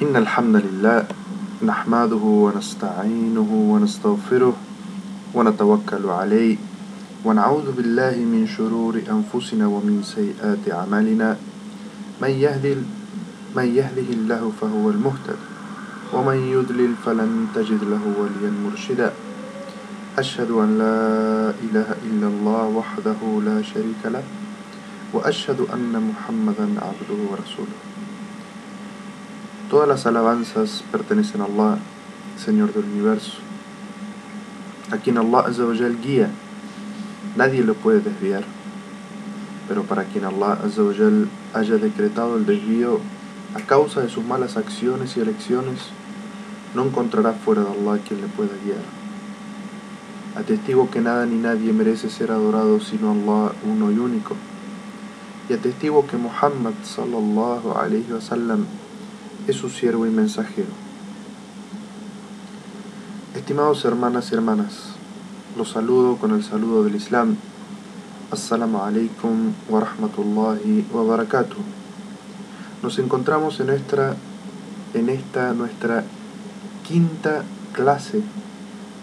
إن الحمد لله نحمده ونستعينه ونستغفره ونتوكل عليه ونعوذ بالله من شرور أنفسنا ومن سيئات أعمالنا. من يهدي من يهده الله فهو المهتد ومن يضلل فلن تجد له وليا مرشدا. أشهد أن لا إله إلا الله وحده لا شريك له وأشهد أن محمدا عبده ورسوله. Todas las alabanzas pertenecen a Allah, Señor del universo, a quien Allah Azzawajal guía, nadie lo puede desviar, pero para quien Allah Azzawajal haya decretado el desvío a causa de sus malas acciones y elecciones, no encontrará fuera de Allah quien le pueda guiar. Atestigo que nada ni nadie merece ser adorado sino Allah uno y único. Y atestigo que Muhammad sallallahu alayhi wa sallam su siervo y mensajero. Estimados hermanas y hermanas, los saludo con el saludo del Islam. Assalamu alaikum wa rahmatullahi wa barakatuh. Nos encontramos en nuestra esta nuestra quinta clase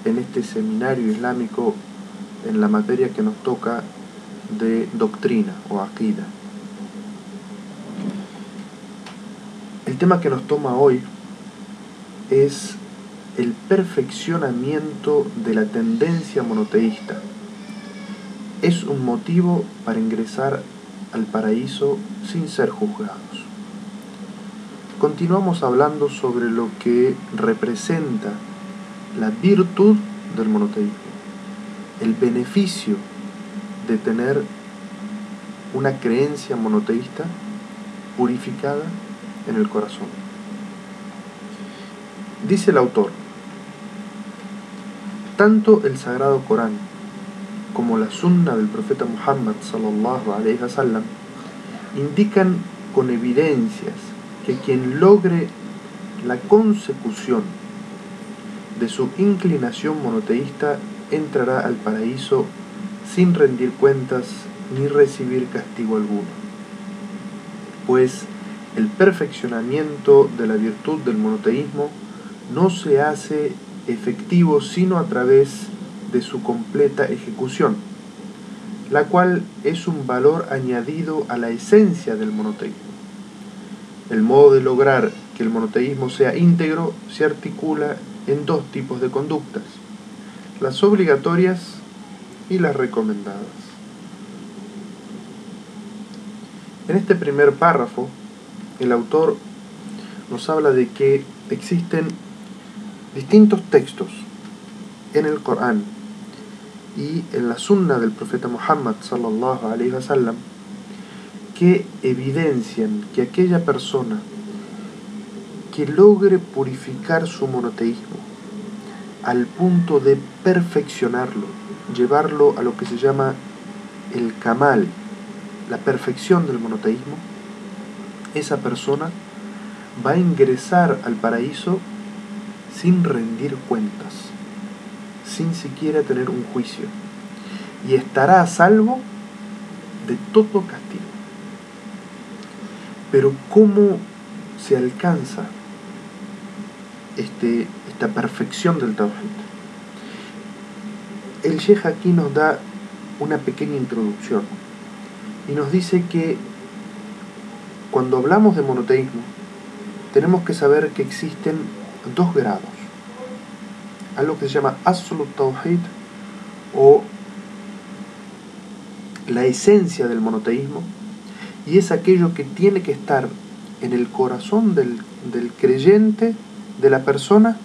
en este seminario islámico en la materia que nos toca de doctrina o aqida. El tema que nos toma hoy es el perfeccionamiento de la tendencia monoteísta. Es un motivo para ingresar al paraíso sin ser juzgados. Continuamos hablando sobre lo que representa la virtud del monoteísmo, el beneficio de tener una creencia monoteísta purificada en el corazón. Dice el autor, tanto el sagrado Corán como la sunna del profeta Muhammad sallallahu indican con evidencias que quien logre la consecución de su inclinación monoteísta entrará al paraíso sin rendir cuentas ni recibir castigo alguno. Pues el perfeccionamiento de la virtud del monoteísmo no se hace efectivo sino a través de su completa ejecución, la cual es un valor añadido a la esencia del monoteísmo. El modo de lograr que el monoteísmo sea íntegro se articula en dos tipos de conductas, las obligatorias y las recomendadas. En este primer párrafo, el autor nos habla de que existen distintos textos en el Corán y en la sunna del profeta Muhammad sallallahu que evidencian que aquella persona que logre purificar su monoteísmo al punto de perfeccionarlo, llevarlo a lo que se llama el kamal, la perfección del monoteísmo, esa persona va a ingresar al paraíso sin rendir cuentas, sin siquiera tener un juicio, y estará a salvo de todo castigo. Pero ¿cómo se alcanza este, esta perfección del Tawhid? El Sheikh aquí nos da una pequeña introducción y nos dice que cuando hablamos de monoteísmo tenemos que saber que existen dos grados. Algo que se llama Absolute Tawhid o la esencia del monoteísmo y es aquello que tiene que estar en el corazón del, del creyente, de la persona,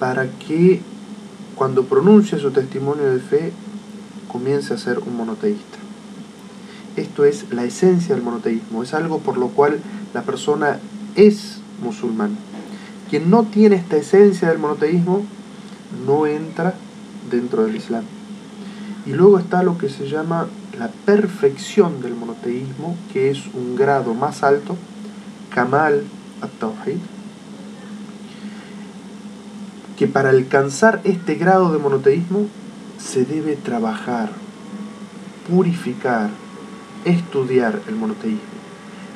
para que cuando pronuncie su testimonio de fe comience a ser un monoteísta. Esto es la esencia del monoteísmo, es algo por lo cual la persona es musulmán. Quien no tiene esta esencia del monoteísmo no entra dentro del Islam. Y luego está lo que se llama la perfección del monoteísmo, que es un grado más alto, Kamal at-Tawhid, que para alcanzar este grado de monoteísmo se debe trabajar, purificar, estudiar el monoteísmo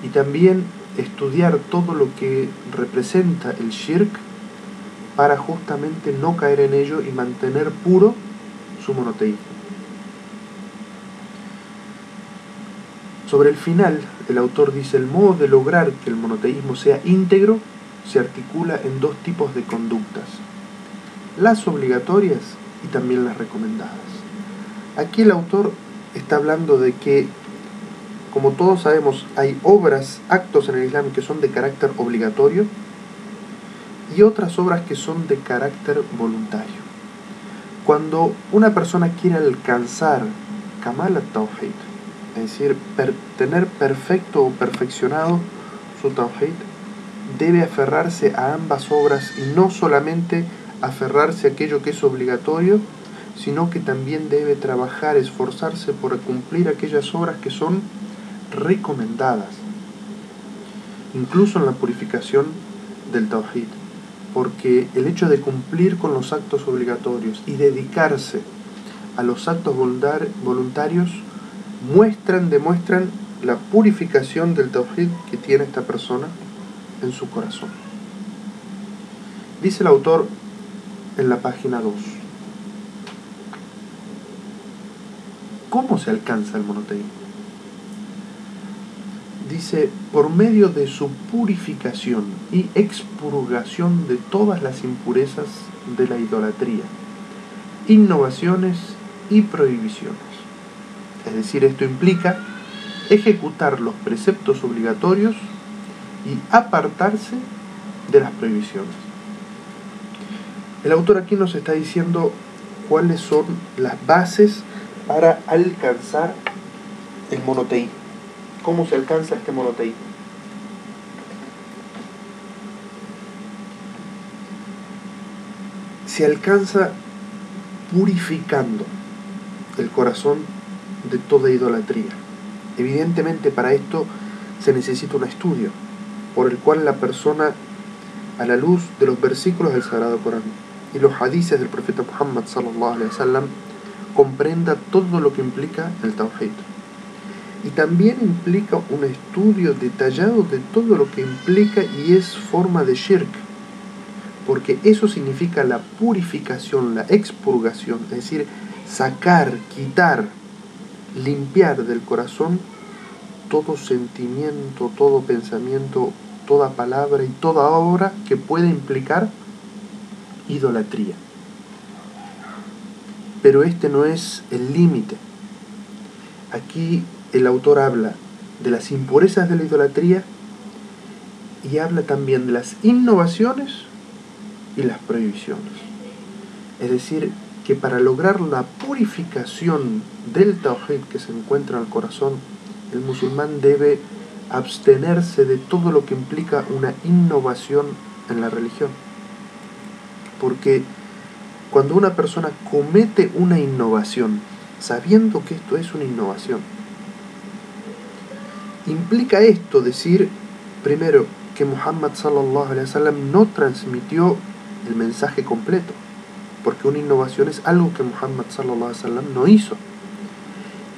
y también estudiar todo lo que representa el shirk para justamente no caer en ello y mantener puro su monoteísmo. Sobre el final, el autor dice, el modo de lograr que el monoteísmo sea íntegro se articula en dos tipos de conductas, las obligatorias y también las recomendadas. Aquí el autor está hablando de que, como todos sabemos, hay obras, actos en el Islam que son de carácter obligatorio y otras obras que son de carácter voluntario. Cuando una persona quiere alcanzar Kamal al-Tawhid, es decir, tener perfecto o perfeccionado su Tawhid, debe aferrarse a ambas obras y no solamente aferrarse a aquello que es obligatorio, sino que también debe trabajar, esforzarse por cumplir aquellas obras que son recomendadas, incluso en la purificación del Tawhid, porque el hecho de cumplir con los actos obligatorios y dedicarse a los actos voluntarios muestran, demuestran la purificación del Tawhid que tiene esta persona en su corazón. Dice el autor en la página 2. ¿Cómo se alcanza el monoteísmo? Dice, por medio de su purificación y expurgación de todas las impurezas de la idolatría, innovaciones y prohibiciones. Es decir, esto implica ejecutar los preceptos obligatorios y apartarse de las prohibiciones. El autor aquí nos está diciendo cuáles son las bases para alcanzar el monoteísmo. ¿Cómo se alcanza este monoteísmo? Se alcanza purificando el corazón de toda idolatría. Evidentemente para esto se necesita un estudio, por el cual la persona, a la luz de los versículos del Sagrado Corán y los hadices del profeta Muhammad sallallahu comprenda todo lo que implica el Tawhid. Y también implica un estudio detallado de todo lo que implica y es forma de shirk, porque eso significa la purificación, la expurgación, es decir, sacar, quitar, limpiar del corazón todo sentimiento, todo pensamiento, toda palabra y toda obra que pueda implicar idolatría. Pero este no es el límite. Aquí el autor habla de las impurezas de la idolatría y habla también de las innovaciones y las prohibiciones. Es decir, que para lograr la purificación del tawhid que se encuentra en el corazón el musulmán debe abstenerse de todo lo que implica una innovación en la religión. Porque cuando una persona comete una innovación, sabiendo que esto es una innovación, implica esto decir, primero, que Muhammad no transmitió el mensaje completo, porque una innovación es algo que Muhammad no hizo.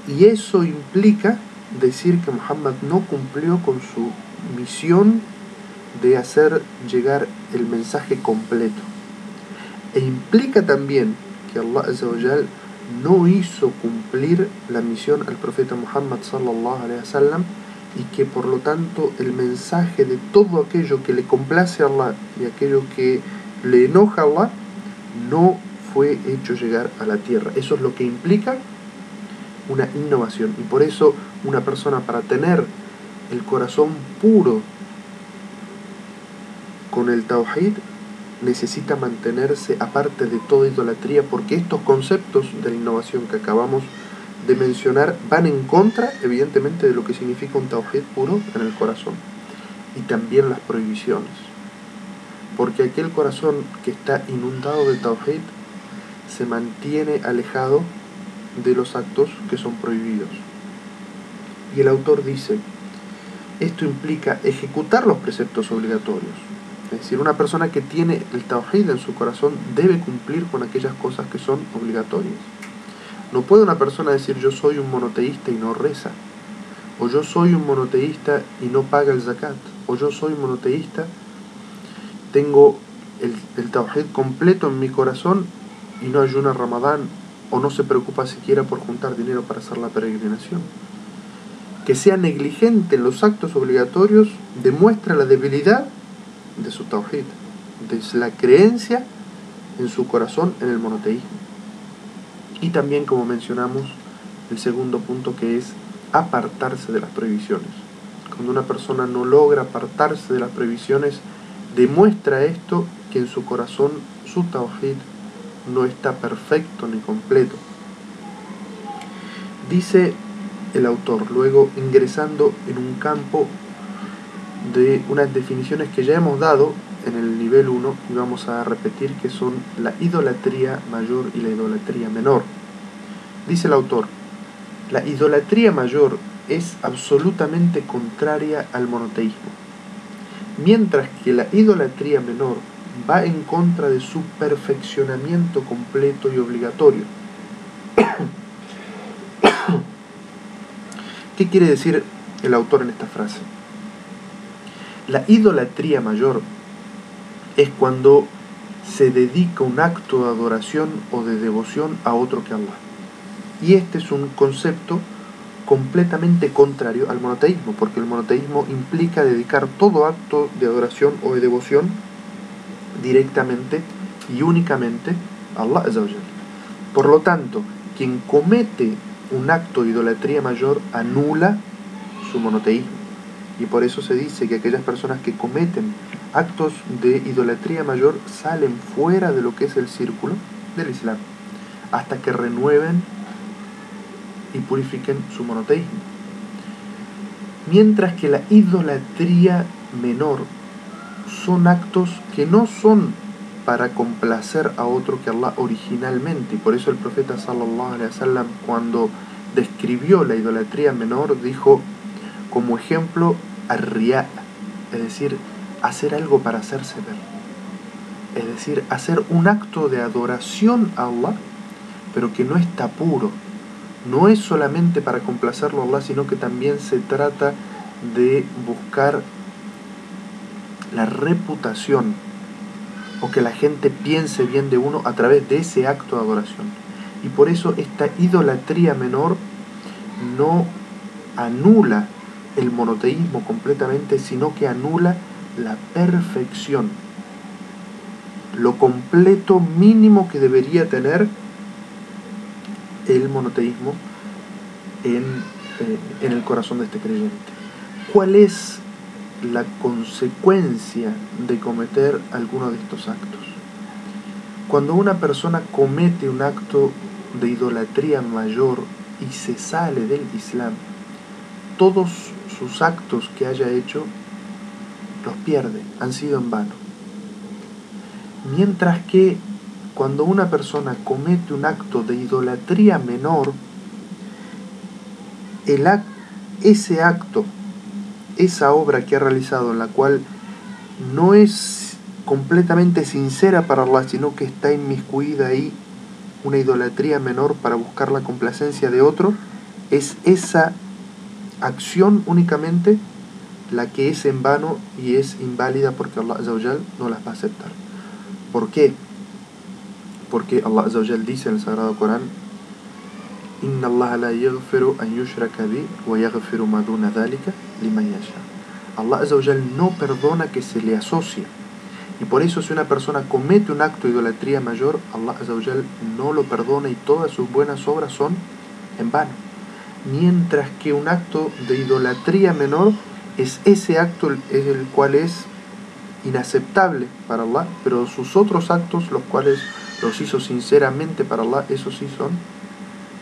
Y eso implica decir que Muhammad no cumplió con su misión de hacer llegar el mensaje completo. E implica también que Allah no hizo cumplir la misión al profeta Muhammad sallallahu y que por lo tanto el mensaje de todo aquello que le complace a Allah y aquello que le enoja a Allah no fue hecho llegar a la tierra. Eso es lo que implica una innovación. Y por eso una persona para tener el corazón puro con el Tawhid necesita mantenerse aparte de toda idolatría porque estos conceptos de la innovación que acabamos mencionar van en contra evidentemente de lo que significa un Tawhid puro en el corazón y también las prohibiciones porque aquel corazón que está inundado de Tawhid se mantiene alejado de los actos que son prohibidos. Y el autor dice, esto implica ejecutar los preceptos obligatorios. Es decir, una persona que tiene el tawhid en su corazón debe cumplir con aquellas cosas que son obligatorias. No puede una persona decir yo soy un monoteísta y no reza. o yo soy un monoteísta y no paga el zakat, o yo soy monoteísta, tengo el, el tawhid completo en mi corazón y no ayuna Ramadán, o no se preocupa siquiera por juntar dinero para hacer la peregrinación. Que sea negligente en los actos obligatorios demuestra la debilidad de su tawhid, de la creencia en su corazón en el monoteísmo. Y también, como mencionamos, el segundo punto que es apartarse de las prohibiciones. Cuando una persona no logra apartarse de las prohibiciones, demuestra esto que en su corazón su tawhid no está perfecto ni completo. Dice el autor, luego ingresando en un campo de unas definiciones que ya hemos dado en el nivel 1 y vamos a repetir que son la idolatría mayor y la idolatría menor. Dice el autor, la idolatría mayor es absolutamente contraria al monoteísmo, mientras que la idolatría menor va en contra de su perfeccionamiento completo y obligatorio. ¿Qué quiere decir el autor en esta frase? La idolatría mayor es cuando se dedica un acto de adoración o de devoción a otro que Allah. Y este es un concepto completamente contrario al monoteísmo, porque el monoteísmo implica dedicar todo acto de adoración o de devoción directamente y únicamente a Allah. Por lo tanto, quien comete un acto de idolatría mayor anula su monoteísmo. Y por eso se dice que aquellas personas que cometen actos de idolatría mayor salen fuera de lo que es el círculo del Islam, hasta que renueven y purifiquen su monoteísmo. Mientras que la idolatría menor son actos que no son para complacer a otro que Allah originalmente. Y por eso el profeta sallallahu alaihi wasallam cuando describió la idolatría menor dijo como ejemplo arriá, es decir, hacer algo para hacerse ver. Es decir, hacer un acto de adoración a Allah, pero que no está puro. No es solamente para complacerlo a Allah, sino que también se trata de buscar la reputación o que la gente piense bien de uno a través de ese acto de adoración. Y por eso esta idolatría menor no anula el monoteísmo completamente, sino que anula la perfección, lo completo mínimo que debería tener el monoteísmo en, eh, en el corazón de este creyente. ¿Cuál es la consecuencia de cometer alguno de estos actos. Cuando una persona comete un acto de idolatría mayor y se sale del Islam, todos sus actos que haya hecho los pierde, han sido en vano. Mientras que cuando una persona comete un acto de idolatría menor, el ese acto esa obra que ha realizado en la cual no es completamente sincera para Allah, sino que está inmiscuida ahí una idolatría menor para buscar la complacencia de otro, es esa acción únicamente la que es en vano y es inválida porque Allah no las va a aceptar. ¿Por qué? Porque Allah dice en el Sagrado Corán, Inna Allah la yaghfiru an yushraka wa yaghfiru dhalika liman yasha. No perdona que se le asocie. Y por eso si una persona comete un acto de idolatría mayor, Allah no lo perdona y todas sus buenas obras son en vano. Mientras que un acto de idolatría menor es ese acto el cual es inaceptable para Allah, pero sus otros actos, los cuales los hizo sinceramente para Allah, esos sí son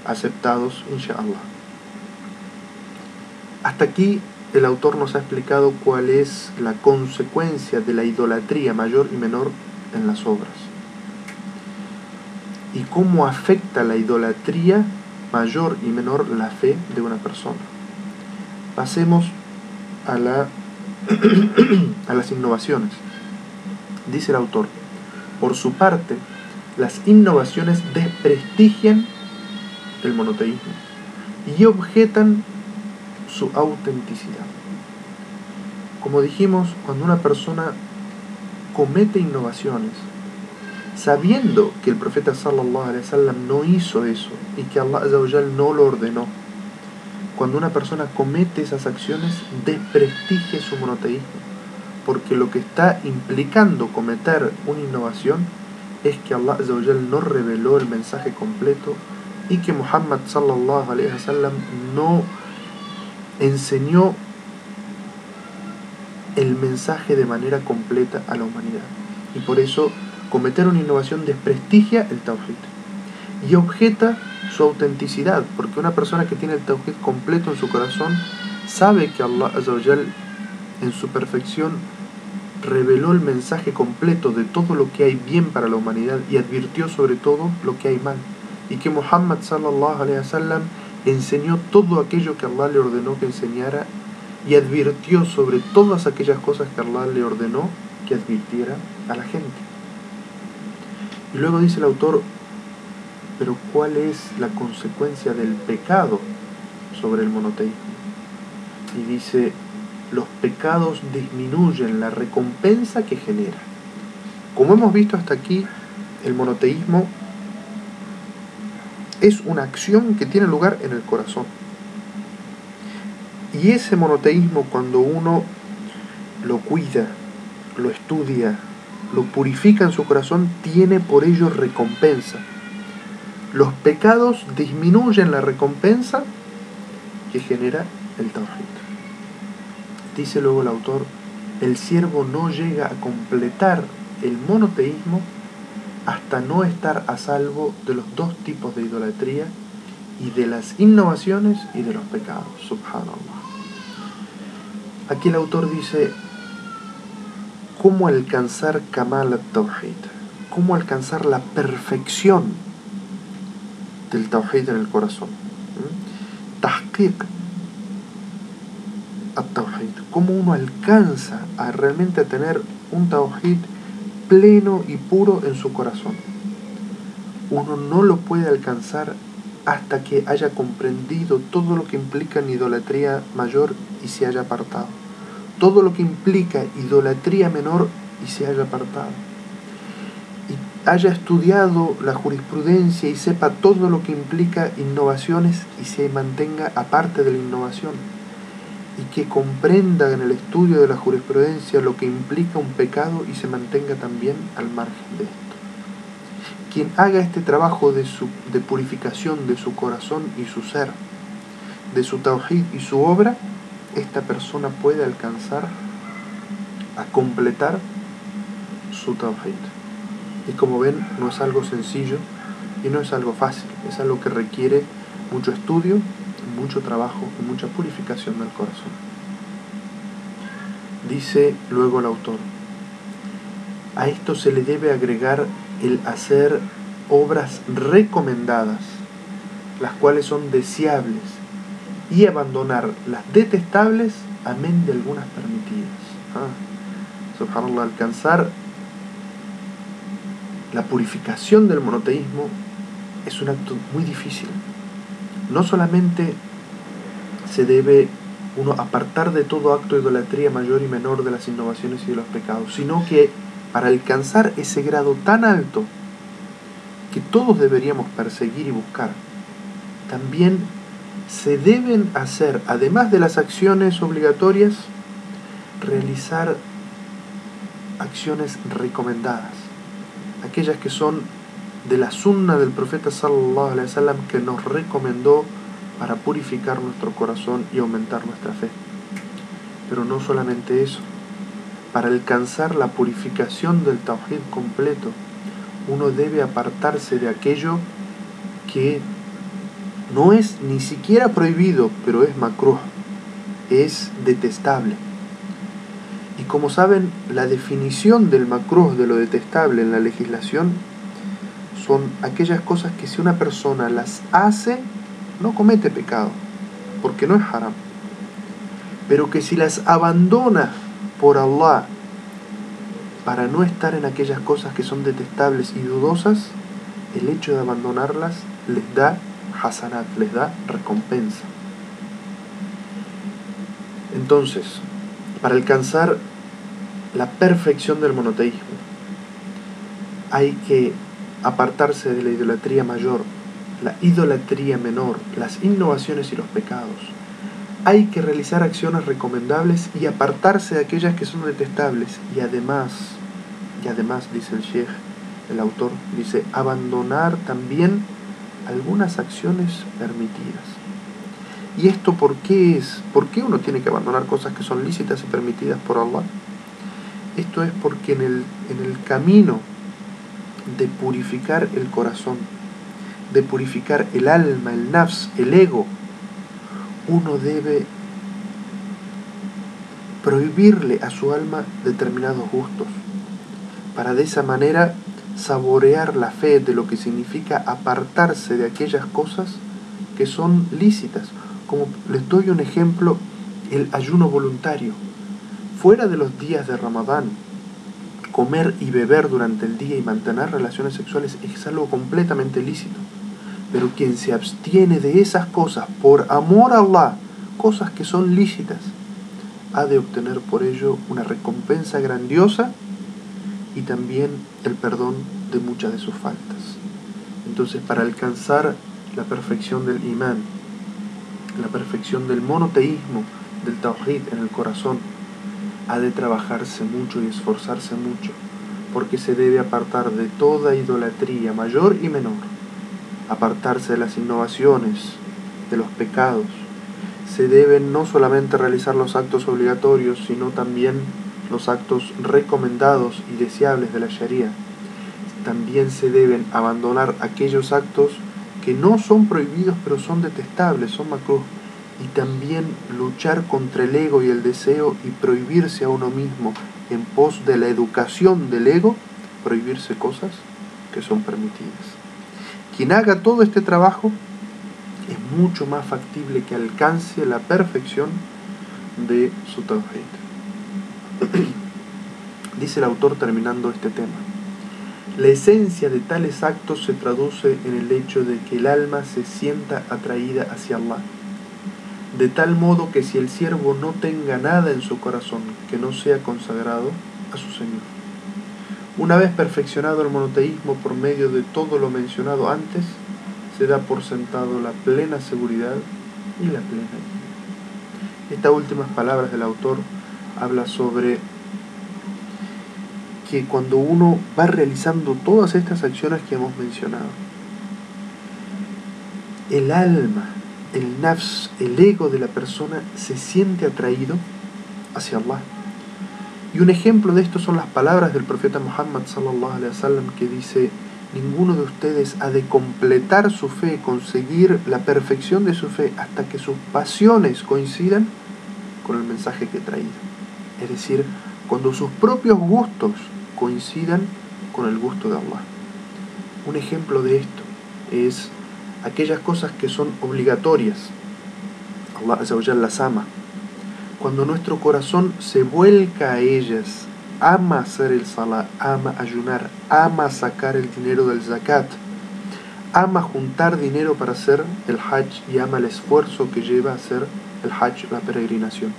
aceptados, inshallah. Hasta aquí el autor nos ha explicado cuál es la consecuencia de la idolatría mayor y menor en las obras. Y cómo afecta la idolatría mayor y menor la fe de una persona. Pasemos a, la a las innovaciones. Dice el autor, por su parte, las innovaciones desprestigian el monoteísmo y objetan su autenticidad. Como dijimos, cuando una persona comete innovaciones, sabiendo que el profeta sallallahu alaihi wasallam no hizo eso y que Allah no lo ordenó, cuando una persona comete esas acciones, desprestigia su monoteísmo, porque lo que está implicando cometer una innovación es que Allah no reveló el mensaje completo y que Muhammad sallallahu alaihi wasallam no enseñó el mensaje de manera completa a la humanidad. Y por eso cometer una innovación desprestigia el tawhid y objeta su autenticidad, porque una persona que tiene el tawhid completo en su corazón sabe que Allah en su perfección reveló el mensaje completo de todo lo que hay bien para la humanidad y advirtió sobre todo lo que hay mal. Y que Muhammad sallallahu enseñó todo aquello que Allah le ordenó que enseñara y advirtió sobre todas aquellas cosas que Allah le ordenó que advirtiera a la gente. Y luego dice el autor, pero ¿cuál es la consecuencia del pecado sobre el monoteísmo? Y dice, los pecados disminuyen la recompensa que genera. Como hemos visto hasta aquí, el monoteísmo es una acción que tiene lugar en el corazón. Y ese monoteísmo cuando uno lo cuida, lo estudia, lo purifica en su corazón, tiene por ello recompensa. Los pecados disminuyen la recompensa que genera el tawhid. Dice luego el autor, el siervo no llega a completar el monoteísmo hasta no estar a salvo de los dos tipos de idolatría y de las innovaciones y de los pecados. Subhanallah. Aquí el autor dice, ¿cómo alcanzar Kamal al-Tawhid? ¿Cómo alcanzar la perfección del Tawhid en el corazón? Tahqiq al-Tawhid. ¿Cómo uno alcanza a realmente tener un Tawhid pleno y puro en su corazón? Uno no lo puede alcanzar hasta que haya comprendido todo lo que implica en idolatría mayor y se haya apartado. Todo lo que implica idolatría menor y se haya apartado. Haya estudiado la jurisprudencia y sepa todo lo que implica innovaciones y se mantenga aparte de la innovación. Y que comprenda en el estudio de la jurisprudencia lo que implica un pecado y se mantenga también al margen de esto quien haga este trabajo de, su, de purificación de su corazón y su ser, de su tawhid y su obra, esta persona puede alcanzar a completar su tawhid. Y como ven, no es algo sencillo y no es algo fácil, es algo que requiere mucho estudio, mucho trabajo y mucha purificación del corazón. Dice luego el autor, a esto se le debe agregar el hacer obras recomendadas, las cuales son deseables, y abandonar las detestables, amén de algunas permitidas. Ah, subhanallah, alcanzar la purificación del monoteísmo es un acto muy difícil. No solamente se debe uno apartar de todo acto de idolatría mayor y menor de las innovaciones y de los pecados, sino que para alcanzar ese grado tan alto que todos deberíamos perseguir y buscar, también se deben hacer, además de las acciones obligatorias, realizar acciones recomendadas, aquellas que son de la sunna del profeta sallallahu alaihi wasallam que nos recomendó para purificar nuestro corazón y aumentar nuestra fe. Pero no solamente eso, para alcanzar la purificación del tawhid completo, uno debe apartarse de aquello que no es ni siquiera prohibido, pero es makruh, es detestable. Como saben, la definición del makruh, de lo detestable en la legislación, son aquellas cosas que si una persona las hace, no comete pecado, porque no es haram. Pero que si las abandona por Allah para no estar en aquellas cosas que son detestables y dudosas, el hecho de abandonarlas les da hasanat, les da recompensa. Entonces, para alcanzar la perfección del monoteísmo, hay que apartarse de la idolatría mayor, la idolatría menor, las innovaciones y los pecados. Hay que realizar acciones recomendables y apartarse de aquellas que son detestables. Y además, y además, dice el Sheikh, el autor, dice, abandonar también algunas acciones permitidas. ¿Y esto por qué es? ¿Por qué uno tiene que abandonar cosas que son lícitas y permitidas por Allah? Esto es porque en el, en el camino de purificar el corazón, de purificar el alma, el nafs, el ego, uno debe prohibirle a su alma determinados gustos, para de esa manera saborear la fe de lo que significa apartarse de aquellas cosas que son lícitas. Como les doy un ejemplo, el ayuno voluntario. Fuera de los días de Ramadán, comer y beber durante el día y mantener relaciones sexuales es algo completamente lícito. Pero quien se abstiene de esas cosas por amor a Allah, cosas que son lícitas, ha de obtener por ello una recompensa grandiosa y también el perdón de muchas de sus faltas. Entonces, para alcanzar la perfección del imán, la perfección del monoteísmo, del tawhid en el corazón, ha de trabajarse mucho y esforzarse mucho, porque se debe apartar de toda idolatría mayor y menor, apartarse de las innovaciones, de los pecados. Se deben no solamente realizar los actos obligatorios, sino también los actos recomendados y deseables de la Sharia. También se deben abandonar aquellos actos que no son prohibidos pero son detestables, son macros. Y también luchar contra el ego y el deseo y prohibirse a uno mismo en pos de la educación del ego, prohibirse cosas que son permitidas. Quien haga todo este trabajo es mucho más factible que alcance la perfección de su tawhid. Dice el autor terminando este tema. La esencia de tales actos se traduce en el hecho de que el alma se sienta atraída hacia Allah, de tal modo que si el siervo no tenga nada en su corazón que no sea consagrado a su Señor. Una vez perfeccionado el monoteísmo por medio de todo lo mencionado antes, se da por sentado la plena seguridad y la plena Estas últimas palabras del autor habla sobre que cuando uno va realizando todas estas acciones que hemos mencionado, el alma, el nafs, el ego de la persona se siente atraído hacia Allah. Y un ejemplo de esto son las palabras del profeta Muhammad sallallahu alaihi wasallam que dice: Ninguno de ustedes ha de completar su fe, conseguir la perfección de su fe hasta que sus pasiones coincidan con el mensaje que he traído. Es decir, cuando sus propios gustos coincidan con el gusto de Allah. Un ejemplo de esto es aquellas cosas que son obligatorias. Allah las ama. Cuando nuestro corazón se vuelca a ellas, ama hacer el salah, ama ayunar, ama sacar el dinero del zakat, ama juntar dinero para hacer el hajj y ama el esfuerzo que lleva a hacer el hajj, la peregrinación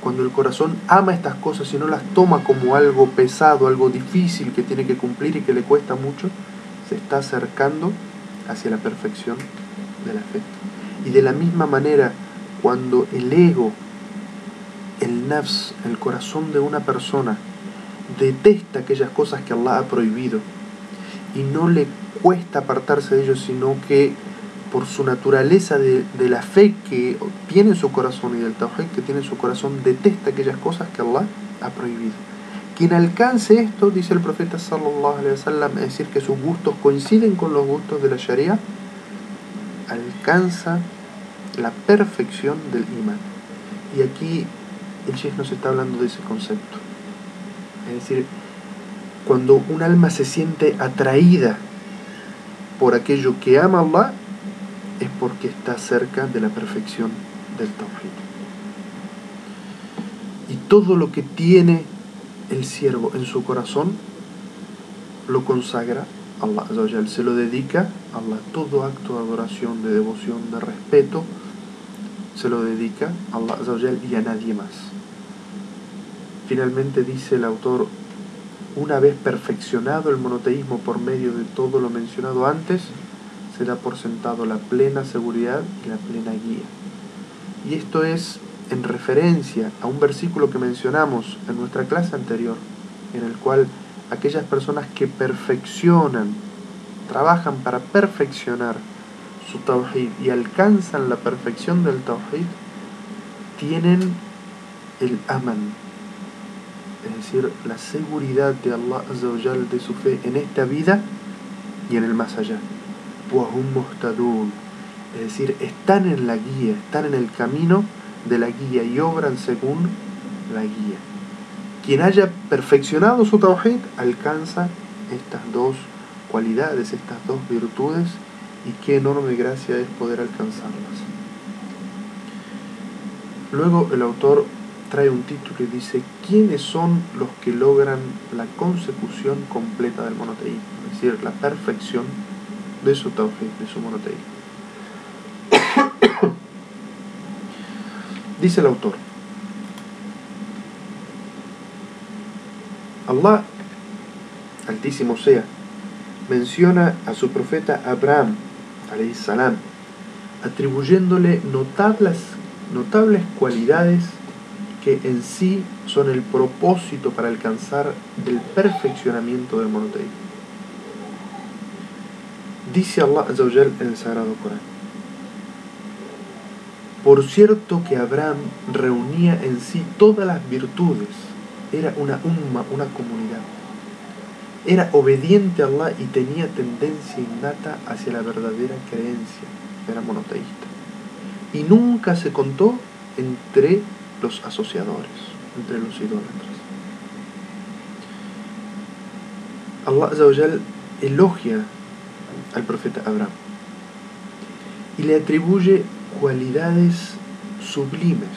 cuando el corazón ama estas cosas y no las toma como algo pesado, algo difícil que tiene que cumplir y que le cuesta mucho, se está acercando hacia la perfección de la fe. Y de la misma manera, cuando el ego, el nafs, el corazón de una persona, detesta aquellas cosas que Allah ha prohibido y no le cuesta apartarse de ellos, sino que por su naturaleza de, la fe que tiene en su corazón y del tawhid que tiene en su corazón, detesta aquellas cosas que Allah ha prohibido. Quien alcance esto, dice el profeta sallallahu alaihi wasallam, es decir, que sus gustos coinciden con los gustos de la Sharia, alcanza la perfección del imán. Y aquí el Sheikh nos está hablando de ese concepto. Es decir, cuando un alma se siente atraída por aquello que ama Allah, es porque está cerca de la perfección del Tawhid. Y todo lo que tiene el siervo en su corazón lo consagra a Allah, se lo dedica a Allah. Todo acto de adoración, de devoción, de respeto, se lo dedica a Allah y a nadie más. Finalmente dice el autor, una vez perfeccionado el monoteísmo por medio de todo lo mencionado antes, se da por sentado la plena seguridad y la plena guía. Y esto es en referencia a un versículo que mencionamos en nuestra clase anterior, en el cual aquellas personas que perfeccionan, trabajan para perfeccionar su tawhid y alcanzan la perfección del tawhid, tienen el aman, es decir, la seguridad de Allah de su fe en esta vida y en el más allá. Es decir, están en la guía, están en el camino de la guía y obran según la guía. Quien haya perfeccionado su tawhid alcanza estas dos cualidades, estas dos virtudes y qué enorme gracia es poder alcanzarlas. Luego el autor trae un título y dice quiénes son los que logran la consecución completa del monoteísmo, es decir, la perfección de su tawhid, de su monoteísmo. Dice el autor, Allah, altísimo sea, menciona a su profeta Abraham, salam, atribuyéndole notables, notables cualidades que en sí son el propósito para alcanzar el perfeccionamiento del monoteísmo. Dice Allah en el Sagrado Corán. Por cierto que Abraham reunía en sí todas las virtudes, era una umma, una comunidad. Era obediente a Allah y tenía tendencia innata hacia la verdadera creencia, era monoteísta. Y nunca se contó entre los asociadores, entre los idólatras. Allah elogia al profeta Abraham y le atribuye cualidades sublimes,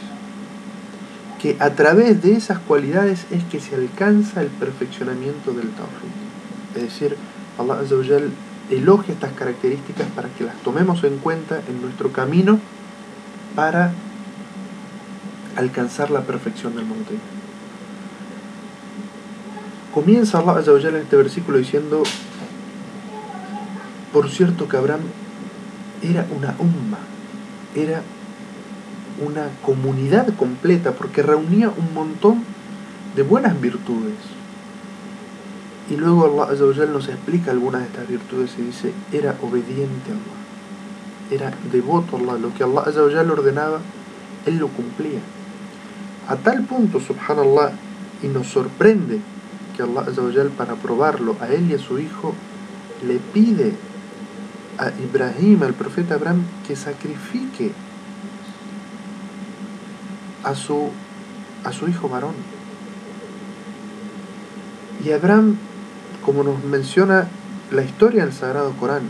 que a través de esas cualidades es que se alcanza el perfeccionamiento del Tawhid. Es decir, Allah elogia estas características para que las tomemos en cuenta en nuestro camino para alcanzar la perfección del monte. Comienza Allah en este versículo diciendo, por cierto que Abraham era una umma, era una comunidad completa porque reunía un montón de buenas virtudes. Y luego Allah nos explica algunas de estas virtudes y dice, era obediente a Allah, era devoto a Allah, lo que Allah le ordenaba, él lo cumplía. A tal punto, subhanallah, y nos sorprende que Allah para probarlo a él y a su hijo le pide a Ibrahim, al profeta Abraham, que sacrifique a su, a su hijo varón. Y Abraham, como nos menciona la historia del Sagrado Corán,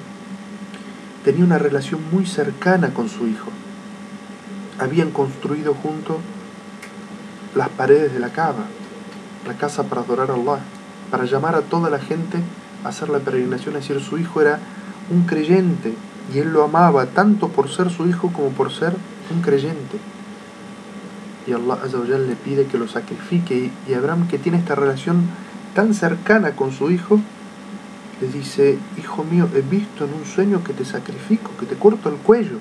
tenía una relación muy cercana con su hijo. Habían construido juntos las paredes de la Kaaba, la casa para adorar a Allah, para llamar a toda la gente a hacer la peregrinación, es decir, su hijo era un creyente y él lo amaba tanto por ser su hijo como por ser un creyente. Y Allah le pide que lo sacrifique y Abraham que tiene esta relación tan cercana con su hijo, le dice, hijo mío, he visto en un sueño que te sacrifico, que te corto el cuello.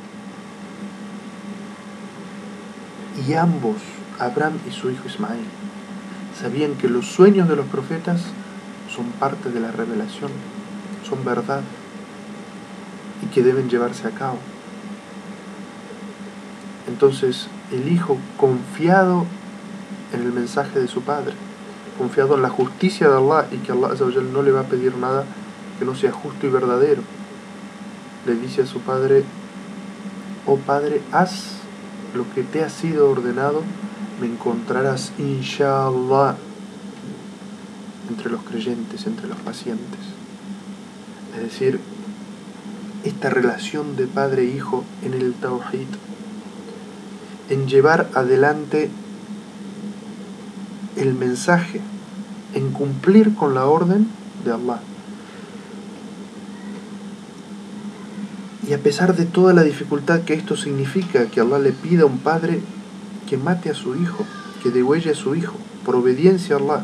Y ambos, Abraham y su hijo Ismael, sabían que los sueños de los profetas son parte de la revelación, son verdad y que deben llevarse a cabo. Entonces el hijo confiado en el mensaje de su padre, confiado en la justicia de Allah y que Allah no le va a pedir nada que no sea justo y verdadero, le dice a su padre, oh padre, haz lo que te ha sido ordenado, me encontrarás, inshallah, entre los creyentes, entre los pacientes. Es decir, esta relación de padre e en el Tawhid, en llevar adelante el mensaje, en cumplir con la orden de Allah. Y a pesar de toda la dificultad que esto significa, que Allah le pida a un padre que mate a su hijo, que degüelle a su hijo, por obediencia a Allah,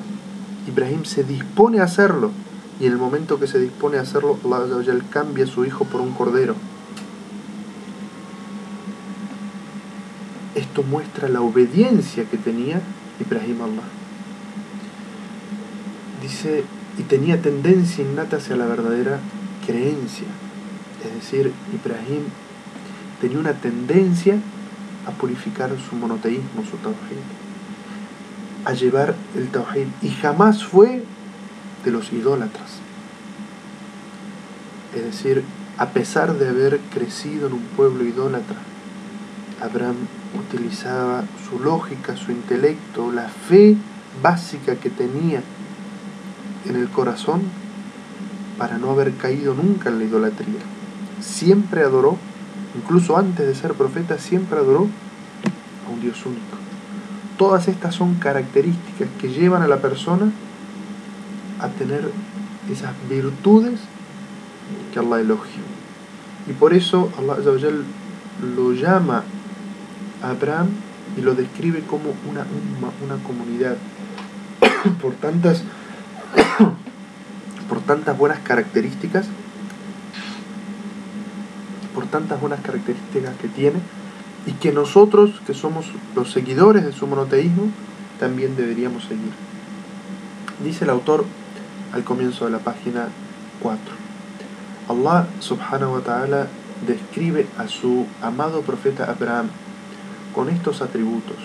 Ibrahim se dispone a hacerlo. Y en el momento que se dispone a hacerlo, Allah cambia a su hijo por un cordero. Esto muestra la obediencia que tenía Ibrahim Allah. Dice, y tenía tendencia innata hacia la verdadera creencia. Es decir, Ibrahim tenía una tendencia a purificar su monoteísmo, su tawhid, a llevar el tawhid, y jamás fue de los idólatras. Es decir, a pesar de haber crecido en un pueblo idólatra, Abraham utilizaba su lógica, su intelecto, la fe básica que tenía en el corazón para no haber caído nunca en la idolatría. Siempre adoró, incluso antes de ser profeta, siempre adoró a un Dios único. Todas estas son características que llevan a la persona a tener esas virtudes que Allah elogia. Y por eso Allah lo llama Abraham y lo describe como una una comunidad. por tantas por tantas buenas características, por tantas buenas características que tiene, y que nosotros, que somos los seguidores de su monoteísmo, también deberíamos seguir. Dice el autor al comienzo de la página 4. Allah subhanahu wa ta'ala describe a su amado profeta Abraham con estos atributos,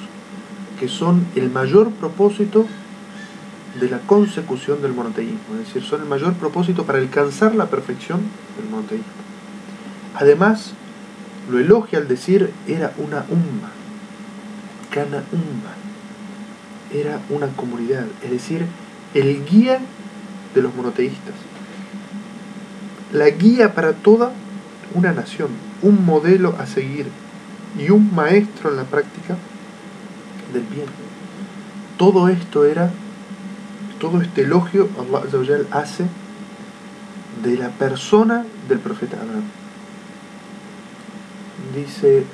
que son el mayor propósito de la consecución del monoteísmo, es decir, son el mayor propósito para alcanzar la perfección del monoteísmo. Además, lo elogia al decir era una umma, kana umma, era una comunidad, es decir, el guía de los monoteístas, la guía para toda una nación, un modelo a seguir y un maestro en la práctica del bien. Todo esto era todo este elogio Allah hace de la persona del profeta Abraham. Dice,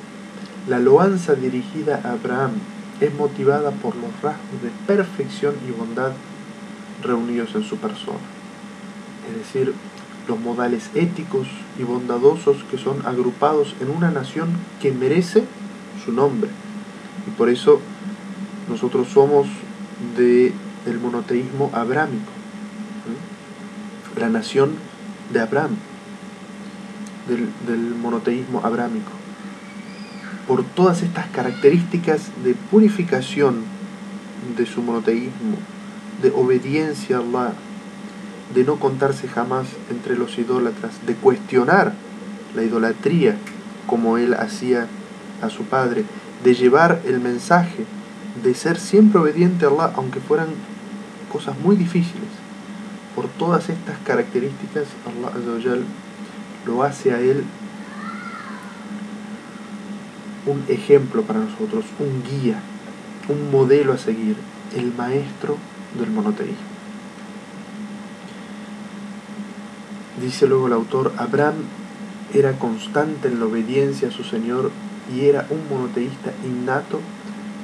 la loanza dirigida a Abraham es motivada por los rasgos de perfección y bondad reunidos en su persona. Es decir, los modales éticos y bondadosos que son agrupados en una nación que merece su nombre. Y por eso nosotros somos de monoteísmo abrámico, la nación de Abraham, del, del monoteísmo abrámico. Por todas estas características de purificación de su monoteísmo, de obediencia a Allah, de no contarse jamás entre los idólatras, de cuestionar la idolatría como él hacía a su padre, de llevar el mensaje, de ser siempre obediente a Allah, aunque fueran cosas muy difíciles. Por todas estas características, Allah lo hace a él un ejemplo para nosotros, un guía, un modelo a seguir, el maestro del monoteísmo. Dice luego el autor, Abraham era constante en la obediencia a su Señor y era un monoteísta innato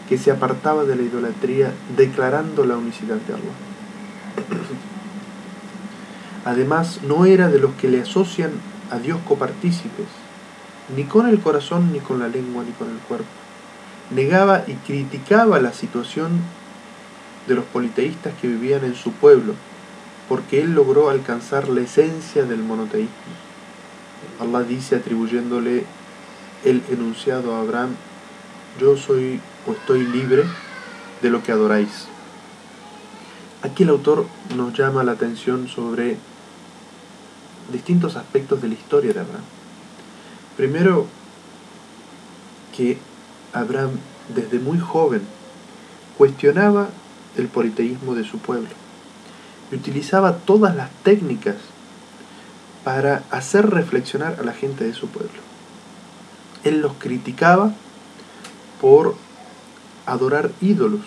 que se apartaba de la idolatría declarando la unicidad de Allah. Además, no era de los que le asocian a Dios copartícipes, ni con el corazón, ni con la lengua, ni con el cuerpo. Negaba y criticaba la situación de los politeístas que vivían en su pueblo, porque él logró alcanzar la esencia del monoteísmo. Allah dice atribuyéndole el enunciado a Abraham, yo soy o estoy libre de lo que adoráis. Aquí el autor nos llama la atención sobre distintos aspectos de la historia de Abraham. Primero, que Abraham desde muy joven cuestionaba el politeísmo de su pueblo y utilizaba todas las técnicas para hacer reflexionar a la gente de su pueblo. Él los criticaba por adorar ídolos.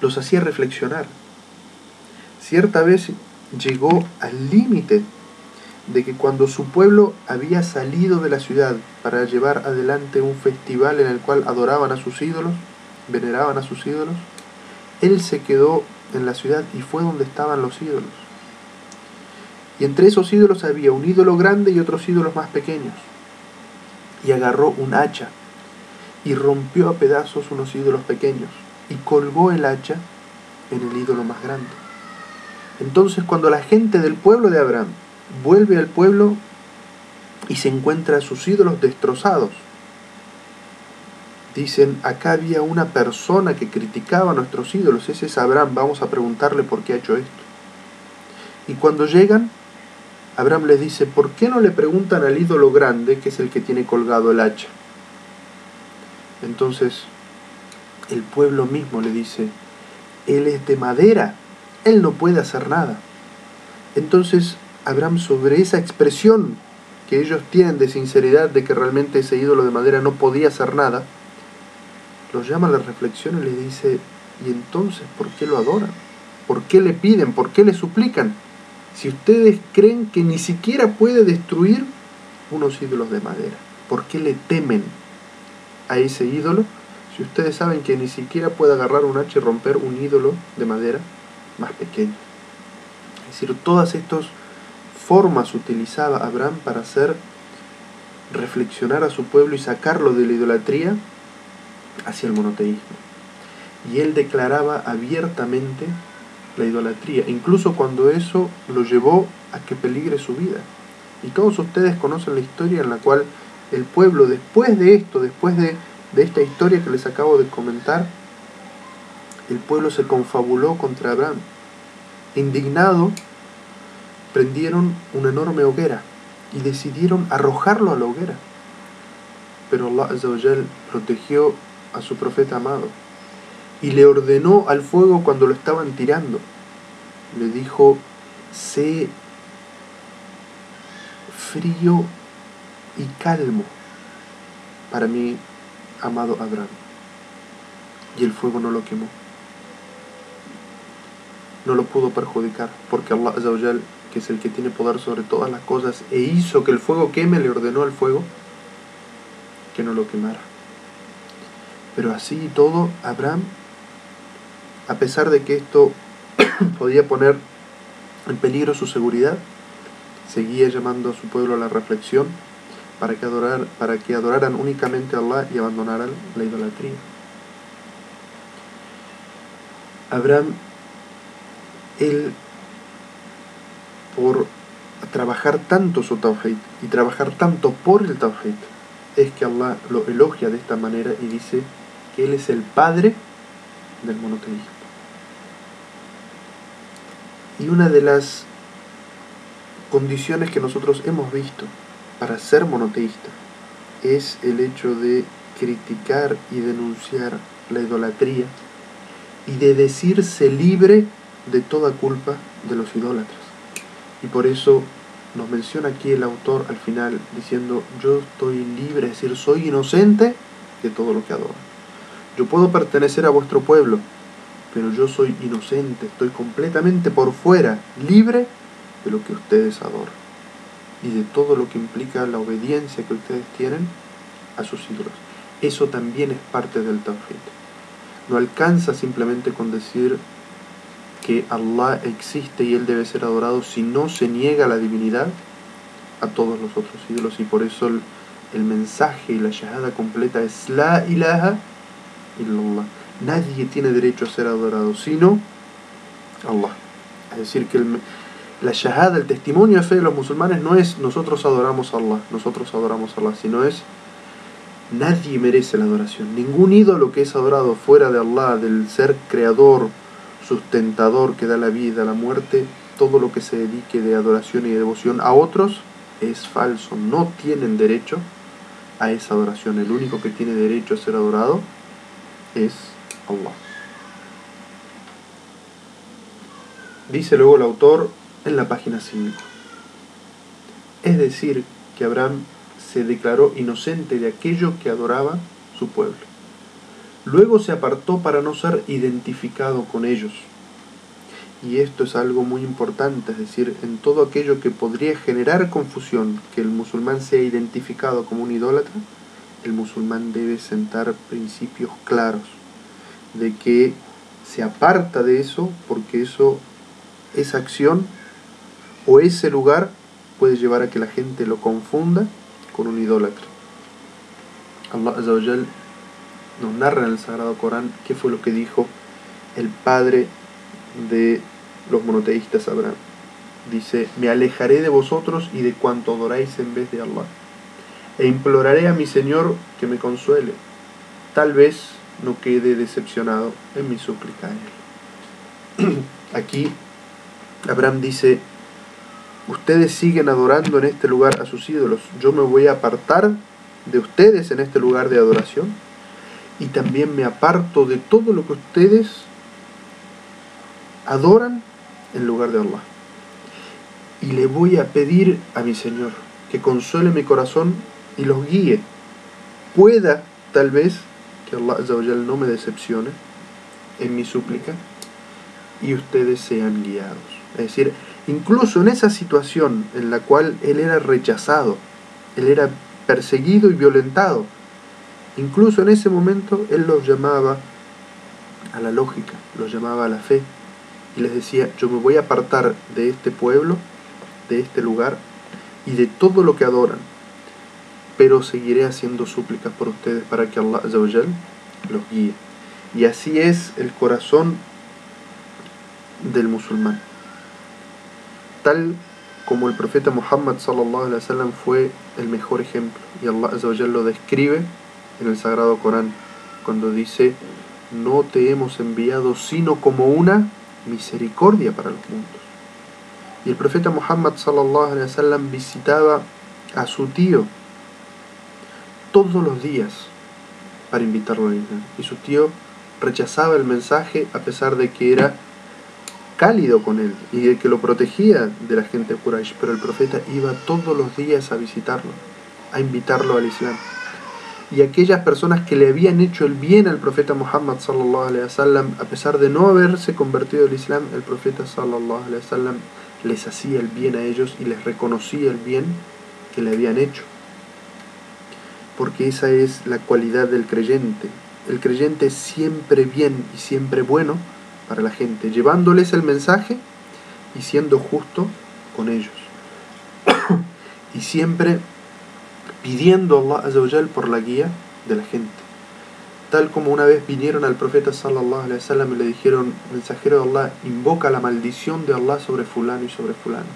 Los hacía reflexionar. Cierta vez llegó al límite de que cuando su pueblo había salido de la ciudad para llevar adelante un festival en el cual adoraban a sus ídolos, veneraban a sus ídolos, él se quedó en la ciudad y fue donde estaban los ídolos. Y entre esos ídolos había un ídolo grande y otros ídolos más pequeños. Y agarró un hacha y rompió a pedazos unos ídolos pequeños y colgó el hacha en el ídolo más grande. Entonces cuando la gente del pueblo de Abraham vuelve al pueblo y se encuentra a sus ídolos destrozados, dicen, acá había una persona que criticaba a nuestros ídolos, ese es Abraham, vamos a preguntarle por qué ha hecho esto. Y cuando llegan, Abraham les dice, ¿por qué no le preguntan al ídolo grande, que es el que tiene colgado el hacha? Entonces, el pueblo mismo le dice, Él es de madera, Él no puede hacer nada. Entonces, Abraham sobre esa expresión que ellos tienen de sinceridad de que realmente ese ídolo de madera no podía hacer nada, los llama a la reflexión y les dice, ¿y entonces por qué lo adoran? ¿Por qué le piden? ¿Por qué le suplican? Si ustedes creen que ni siquiera puede destruir unos ídolos de madera, ¿por qué le temen a ese ídolo si ustedes saben que ni siquiera puede agarrar un hacha y romper un ídolo de madera más pequeño? Es decir, todas estas formas utilizaba Abraham para hacer reflexionar a su pueblo y sacarlo de la idolatría hacia el monoteísmo. Y él declaraba abiertamente la idolatría, incluso cuando eso lo llevó a que peligre su vida. Y todos ustedes conocen la historia en la cual el pueblo, después de esto, después de, de esta historia que les acabo de comentar, el pueblo se confabuló contra Abraham. Indignado, prendieron una enorme hoguera y decidieron arrojarlo a la hoguera. Pero Allah protegió a su profeta amado y le ordenó al fuego cuando lo estaban tirando. Le dijo, sé frío y calmo para mi amado Abraham. Y el fuego no lo quemó. No lo pudo perjudicar, porque Allah, que es el que tiene poder sobre todas las cosas, e hizo que el fuego queme, le ordenó al fuego que no lo quemara. Pero así y todo, Abraham, a pesar de que esto podía poner en peligro su seguridad, seguía llamando a su pueblo a la reflexión para que, adorar, para que adoraran únicamente a Allah y abandonaran la idolatría. Abraham, él, por trabajar tanto su tawhid y trabajar tanto por el tawhid, es que Allah lo elogia de esta manera y dice Él es el padre del monoteísmo. Y una de las condiciones que nosotros hemos visto para ser monoteísta es el hecho de criticar y denunciar la idolatría y de decirse libre de toda culpa de los idólatras. Y por eso nos menciona aquí el autor al final diciendo, yo estoy libre, es decir, soy inocente de todo lo que adoro. Yo puedo pertenecer a vuestro pueblo, pero yo soy inocente, estoy completamente por fuera, libre de lo que ustedes adoran y de todo lo que implica la obediencia que ustedes tienen a sus ídolos. Eso también es parte del Tawhid. No alcanza simplemente con decir que Allah existe y Él debe ser adorado si no se niega la divinidad a todos los otros ídolos y por eso el, mensaje y la shahada completa es La ilaha Nadie tiene derecho a ser adorado sino Allah. Es decir, que la shahada, el testimonio de fe de los musulmanes no es nosotros adoramos a Allah, nosotros adoramos a Allah, sino es nadie merece la adoración. Ningún ídolo que es adorado fuera de Allah, del ser creador, sustentador que da la vida, la muerte, todo lo que se dedique de adoración y de devoción a otros es falso. No tienen derecho a esa adoración. El único que tiene derecho a ser adorado es Allah. Dice luego el autor en la página 5. Es decir, que Abraham se declaró inocente de aquello que adoraba su pueblo. Luego se apartó para no ser identificado con ellos. y esto es algo muy importante, es decir, en todo aquello que podría generar confusión, que el musulmán sea identificado como un idólatra, el musulmán debe sentar principios claros de que se aparta de eso porque eso, esa acción o ese lugar puede llevar a que la gente lo confunda con un idólatra. Allah Azawajal nos narra en el Sagrado Corán qué fue lo que dijo el padre de los monoteístas Abraham. Dice, me alejaré de vosotros y de cuanto adoráis en vez de Allah, e imploraré a mi Señor que me consuele. Tal vez no quede decepcionado en mi súplica a él. Aquí Abraham dice, ustedes siguen adorando en este lugar a sus ídolos, yo me voy a apartar de ustedes en este lugar de adoración y también me aparto de todo lo que ustedes adoran en lugar de Allah. Y le voy a pedir a mi Señor que consuele mi corazón y los guíe. Pueda, tal vez, que Allah no me decepcione en mi súplica y ustedes sean guiados. Es decir, incluso en esa situación en la cual él era rechazado, él era perseguido y violentado, incluso en ese momento él los llamaba a la lógica, los llamaba a la fe y les decía, yo me voy a apartar de este pueblo, de este lugar y de todo lo que adoran, pero seguiré haciendo súplicas por ustedes para que Allah los guíe. Y así es el corazón del musulmán. Tal como el profeta Muhammad sallallahu alaihi wasallam fue el mejor ejemplo y Allah lo describe en el sagrado Corán cuando dice no te hemos enviado sino como una misericordia para los mundos. Y el profeta Muhammad sallallahu alaihi wasallam visitaba a su tío todos los días para invitarlo a Islam. Y su tío rechazaba el mensaje a pesar de que era cálido con él y de que lo protegía de la gente de Quraysh, pero el profeta iba todos los días a visitarlo, a invitarlo al Islam. Y aquellas personas que le habían hecho el bien al profeta Muhammad sallallahu wasallam, a pesar de no haberse convertido al Islam, el profeta wasallam les hacía el bien a ellos y les reconocía el bien que le habían hecho porque esa es la cualidad del creyente. El creyente es siempre bien y siempre bueno para la gente, llevándoles el mensaje y siendo justo con ellos. y siempre pidiendo a Allah por la guía de la gente. Tal como una vez vinieron al profeta sallallahu alaihi wasallam y le dijeron, mensajero de Allah, invoca la maldición de Allah sobre fulano y sobre fulano.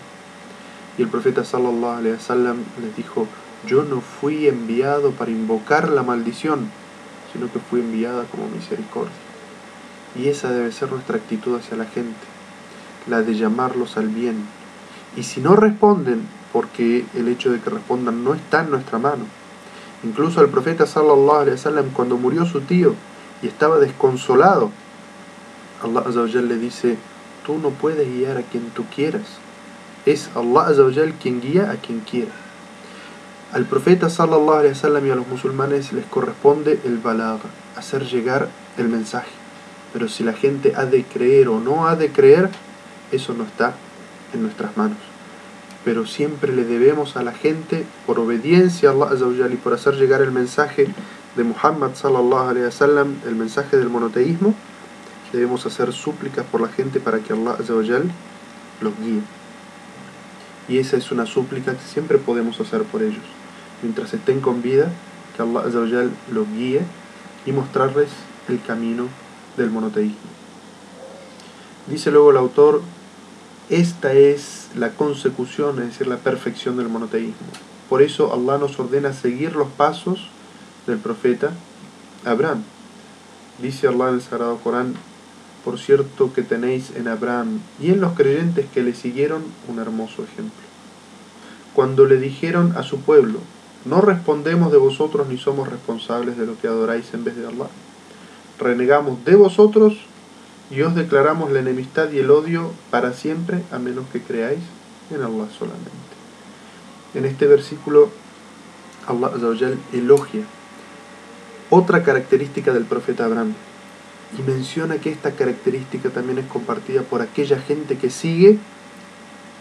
Y el profeta sallallahu alaihi wasallam les dijo, yo no fui enviado para invocar la maldición, sino que fui enviada como misericordia. Y esa debe ser nuestra actitud hacia la gente, la de llamarlos al bien. Y si no responden, porque el hecho de que respondan no está en nuestra mano. Incluso al profeta sallallahu alaihi wasallam cuando murió su tío y estaba desconsolado, Allah azawajal le dice, tú no puedes guiar a quien tú quieras. Es Allah azawajal quien guía a quien quiera. Al profeta sallallahu alaihi wasallam y a los musulmanes les corresponde el balagh, hacer llegar el mensaje. Pero si la gente ha de creer o no ha de creer, eso no está en nuestras manos. Pero siempre le debemos a la gente, por obediencia a Allah y por hacer llegar el mensaje de Muhammad sallallahu alaihi wasallam, el mensaje del monoteísmo, debemos hacer súplicas por la gente para que Allah los guíe. Y esa es una súplica que siempre podemos hacer por ellos mientras estén con vida, que Allah los guíe y mostrarles el camino del monoteísmo. Dice luego el autor, esta es la consecución, es decir, la perfección del monoteísmo. Por eso Allah nos ordena seguir los pasos del profeta Abraham. Dice Allah en el Sagrado Corán, por cierto que tenéis en Abraham y en los creyentes que le siguieron un hermoso ejemplo. Cuando le dijeron a su pueblo, no respondemos de vosotros ni somos responsables de lo que adoráis en vez de Allah. Renegamos de vosotros y os declaramos la enemistad y el odio para siempre a menos que creáis en Allah solamente. En este versículo Allah elogia otra característica del profeta Abraham y menciona que esta característica también es compartida por aquella gente que sigue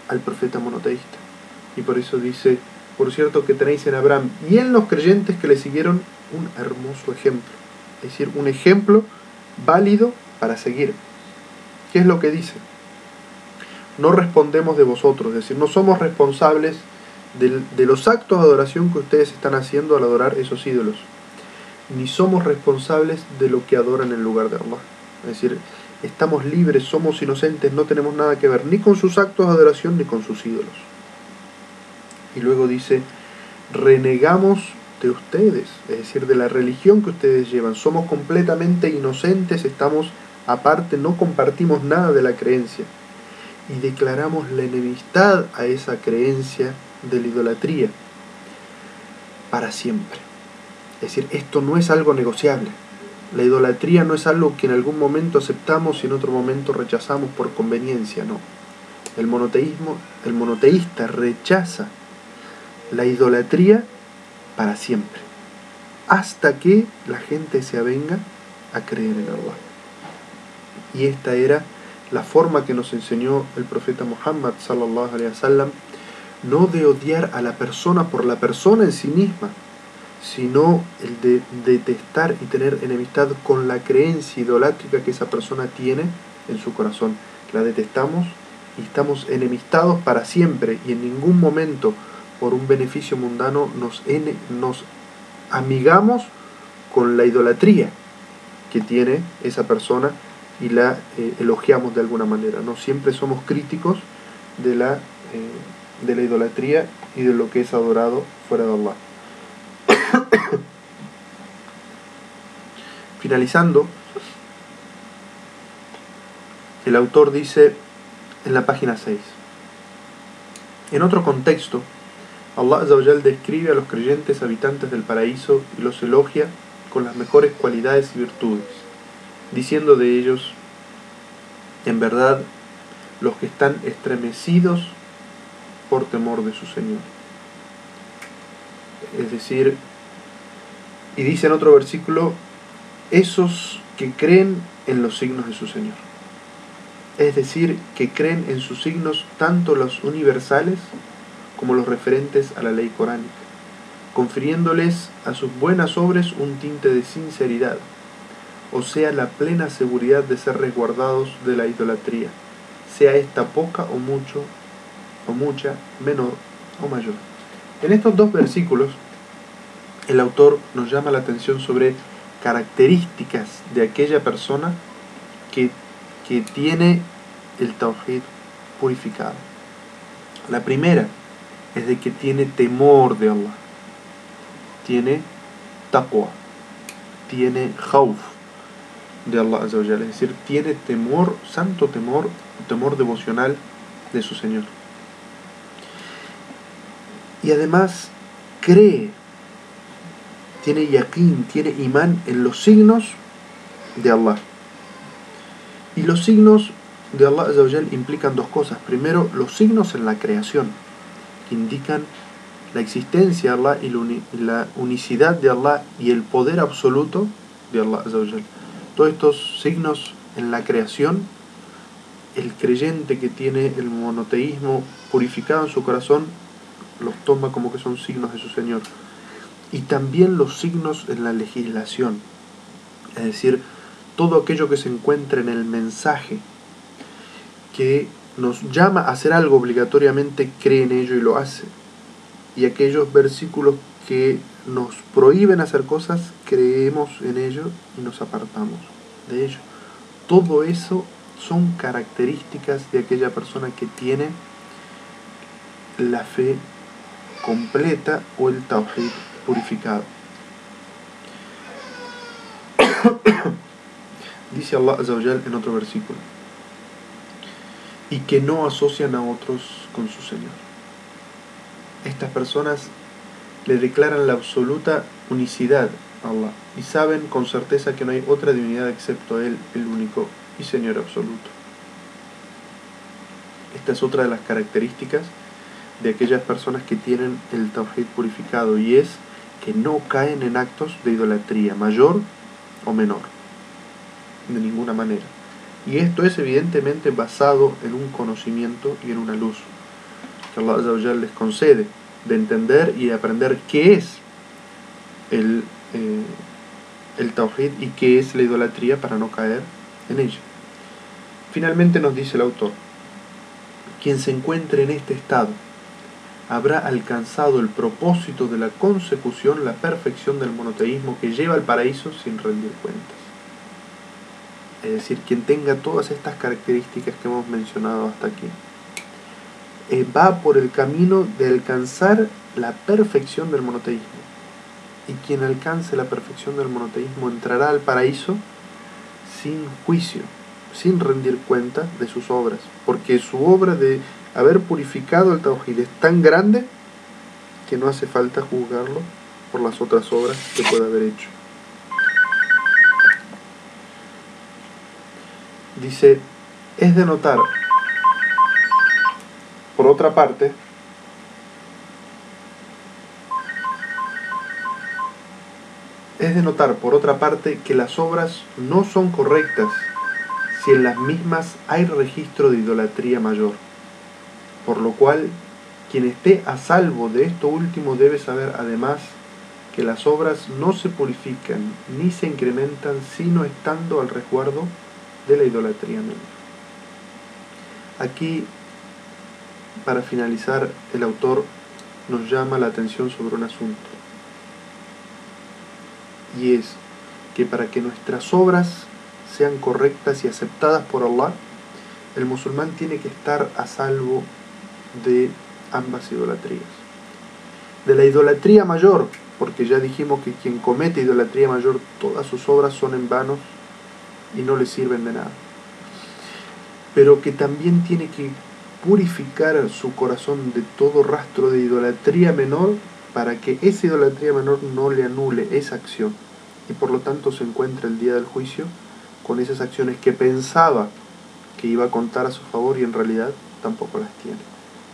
al profeta monoteísta. Y por eso dice, por cierto que tenéis en Abraham y en los creyentes que le siguieron un hermoso ejemplo. Es decir, un ejemplo válido para seguir. ¿Qué es lo que dice? No respondemos de vosotros, es decir, no somos responsables de, de los actos de adoración que ustedes están haciendo al adorar esos ídolos, ni somos responsables de lo que adoran en lugar de Allah. Es decir, estamos libres, somos inocentes, no tenemos nada que ver ni con sus actos de adoración ni con sus ídolos. Y luego dice, renegamos de ustedes, es decir, de la religión que ustedes llevan. Somos completamente inocentes, estamos aparte, no compartimos nada de la creencia. Y declaramos la enemistad a esa creencia de la idolatría para siempre. Es decir, esto no es algo negociable. La idolatría no es algo que en algún momento aceptamos y en otro momento rechazamos por conveniencia, no. El monoteísmo, el monoteísta rechaza la idolatría para siempre, hasta que la gente se avenga a creer en Allah. Y esta era la forma que nos enseñó el profeta Muhammad sallallahu alaihi wasallam, no de odiar a la persona por la persona en sí misma, sino el de detestar y tener enemistad con la creencia idolátrica que esa persona tiene en su corazón. La detestamos y estamos enemistados para siempre y en ningún momento por un beneficio mundano nos, nos amigamos con la idolatría que tiene esa persona y la eh, elogiamos de alguna manera. No siempre somos críticos de la, eh, de la idolatría y de lo que es adorado fuera de Allah. Finalizando, el autor dice en la página 6, en otro contexto, Allah describe a los creyentes habitantes del paraíso y los elogia con las mejores cualidades y virtudes, diciendo de ellos, en verdad, los que están estremecidos por temor de su Señor. Es decir, y dice en otro versículo, esos que creen en los signos de su Señor. Es decir, que creen en sus signos tanto los universales como los referentes a la ley coránica, confiriéndoles a sus buenas obras un tinte de sinceridad, o sea, la plena seguridad de ser resguardados de la idolatría, sea esta poca o mucho, o mucha, menor o mayor. En estos dos versículos, el autor nos llama la atención sobre características de aquella persona que, que tiene el tawhid purificado. La primera es de que tiene temor de Allah, tiene taqwa, tiene khawf de Allah, es decir, tiene temor, santo temor, temor devocional de su Señor. Y además cree, tiene yaqeen, tiene imán en los signos de Allah. Y los signos de Allah implican dos cosas. Primero, los signos en la creación indican la existencia de Allah y la unicidad de Allah y el poder absoluto de Allah. Todos estos signos en la creación, el creyente que tiene el monoteísmo purificado en su corazón, los toma como que son signos de su Señor. Y también los signos en la legislación, es decir, todo aquello que se encuentra en el mensaje que nos llama a hacer algo obligatoriamente, cree en ello y lo hace. Y aquellos versículos que nos prohíben hacer cosas, creemos en ello y nos apartamos de ello. Todo eso son características de aquella persona que tiene la fe completa o el tawhid purificado. Dice Allah en otro versículo y que no asocian a otros con su Señor. Estas personas le declaran la absoluta unicidad a Allah y saben con certeza que no hay otra divinidad excepto Él, el único y Señor absoluto. Esta es otra de las características de aquellas personas que tienen el Tawhid purificado y es que no caen en actos de idolatría, mayor o menor. de ninguna manera. Y esto es evidentemente basado en un conocimiento y en una luz que Allah les concede de entender y de aprender qué es el, eh, el tawhid y qué es la idolatría para no caer en ella. Finalmente nos dice el autor, quien se encuentre en este estado habrá alcanzado el propósito de la consecución, la perfección del monoteísmo que lleva al paraíso sin rendir cuentas. Es decir, quien tenga todas estas características que hemos mencionado hasta aquí, eh, va por el camino de alcanzar la perfección del monoteísmo. Y quien alcance la perfección del monoteísmo entrará al paraíso sin juicio, sin rendir cuenta de sus obras, porque su obra de haber purificado el Tawhid es tan grande que no hace falta juzgarlo por las otras obras que pueda haber hecho. Dice, es de notar, por otra parte, es de notar, por otra parte, que las obras no son correctas si en las mismas hay registro de idolatría mayor. Por lo cual quien esté a salvo de esto último debe saber además que las obras no se purifican ni se incrementan sino estando al resguardo de la idolatría menor. Aquí, para finalizar, el autor nos llama la atención sobre un asunto. Y es que para que nuestras obras sean correctas y aceptadas por Allah, el musulmán tiene que estar a salvo de ambas idolatrías. De la idolatría mayor, porque ya dijimos que quien comete idolatría mayor, todas sus obras son en vano y no le sirven de nada. Pero que también tiene que purificar su corazón de todo rastro de idolatría menor para que esa idolatría menor no le anule esa acción y por lo tanto se encuentra el día del juicio con esas acciones que pensaba que iba a contar a su favor y en realidad tampoco las tiene.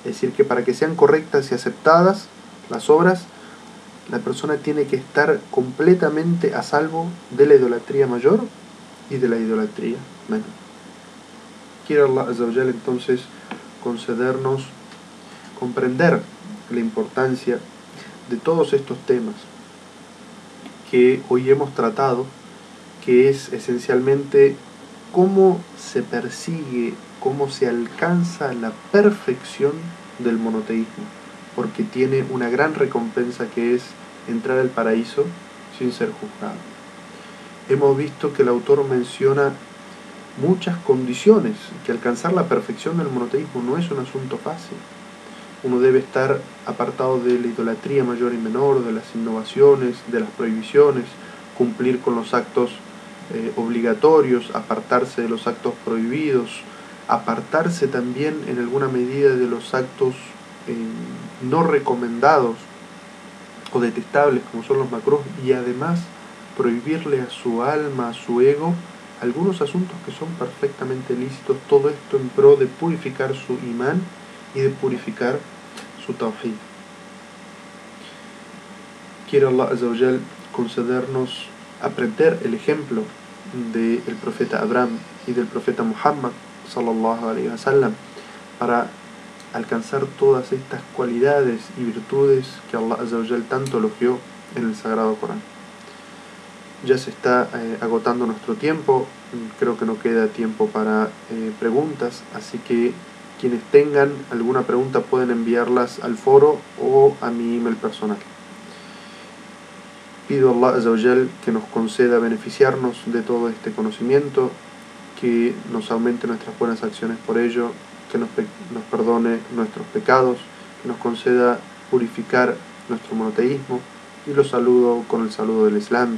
Es decir, que para que sean correctas y aceptadas las obras, la persona tiene que estar completamente a salvo de la idolatría mayor y de la idolatría menor. Quiero Allah entonces concedernos comprender la importancia de todos estos temas que hoy hemos tratado, que es esencialmente cómo se persigue cómo se alcanza la perfección del monoteísmo, porque tiene una gran recompensa que es entrar al paraíso sin ser juzgado. Hemos visto que el autor menciona muchas condiciones, que alcanzar la perfección del monoteísmo no es un asunto fácil. Uno debe estar apartado de la idolatría mayor y menor, de las innovaciones, de las prohibiciones, cumplir con los actos eh, obligatorios, apartarse de los actos prohibidos, apartarse también en alguna medida de los actos eh, no recomendados o detestables como son los macros y además prohibirle a su alma, a su ego, algunos asuntos que son perfectamente lícitos, todo esto en pro de purificar su imán y de purificar su tawhid. Quiere Allah Azzawajal concedernos aprender el ejemplo del profeta Abraham y del profeta Muhammad sallallahu alayhi wa sallam, para alcanzar todas estas cualidades y virtudes que Allah Azza tanto elogió en el Sagrado Corán. Ya se está eh, agotando nuestro tiempo, creo que no queda tiempo para eh, preguntas, así que quienes tengan alguna pregunta pueden enviarlas al foro o a mi email personal. Pido a Allah Azza que nos conceda beneficiarnos de todo este conocimiento que nos aumente nuestras buenas acciones por ello, que nos, nos perdone nuestros pecados, que nos conceda purificar nuestro monoteísmo y los saludo con el saludo del Islam.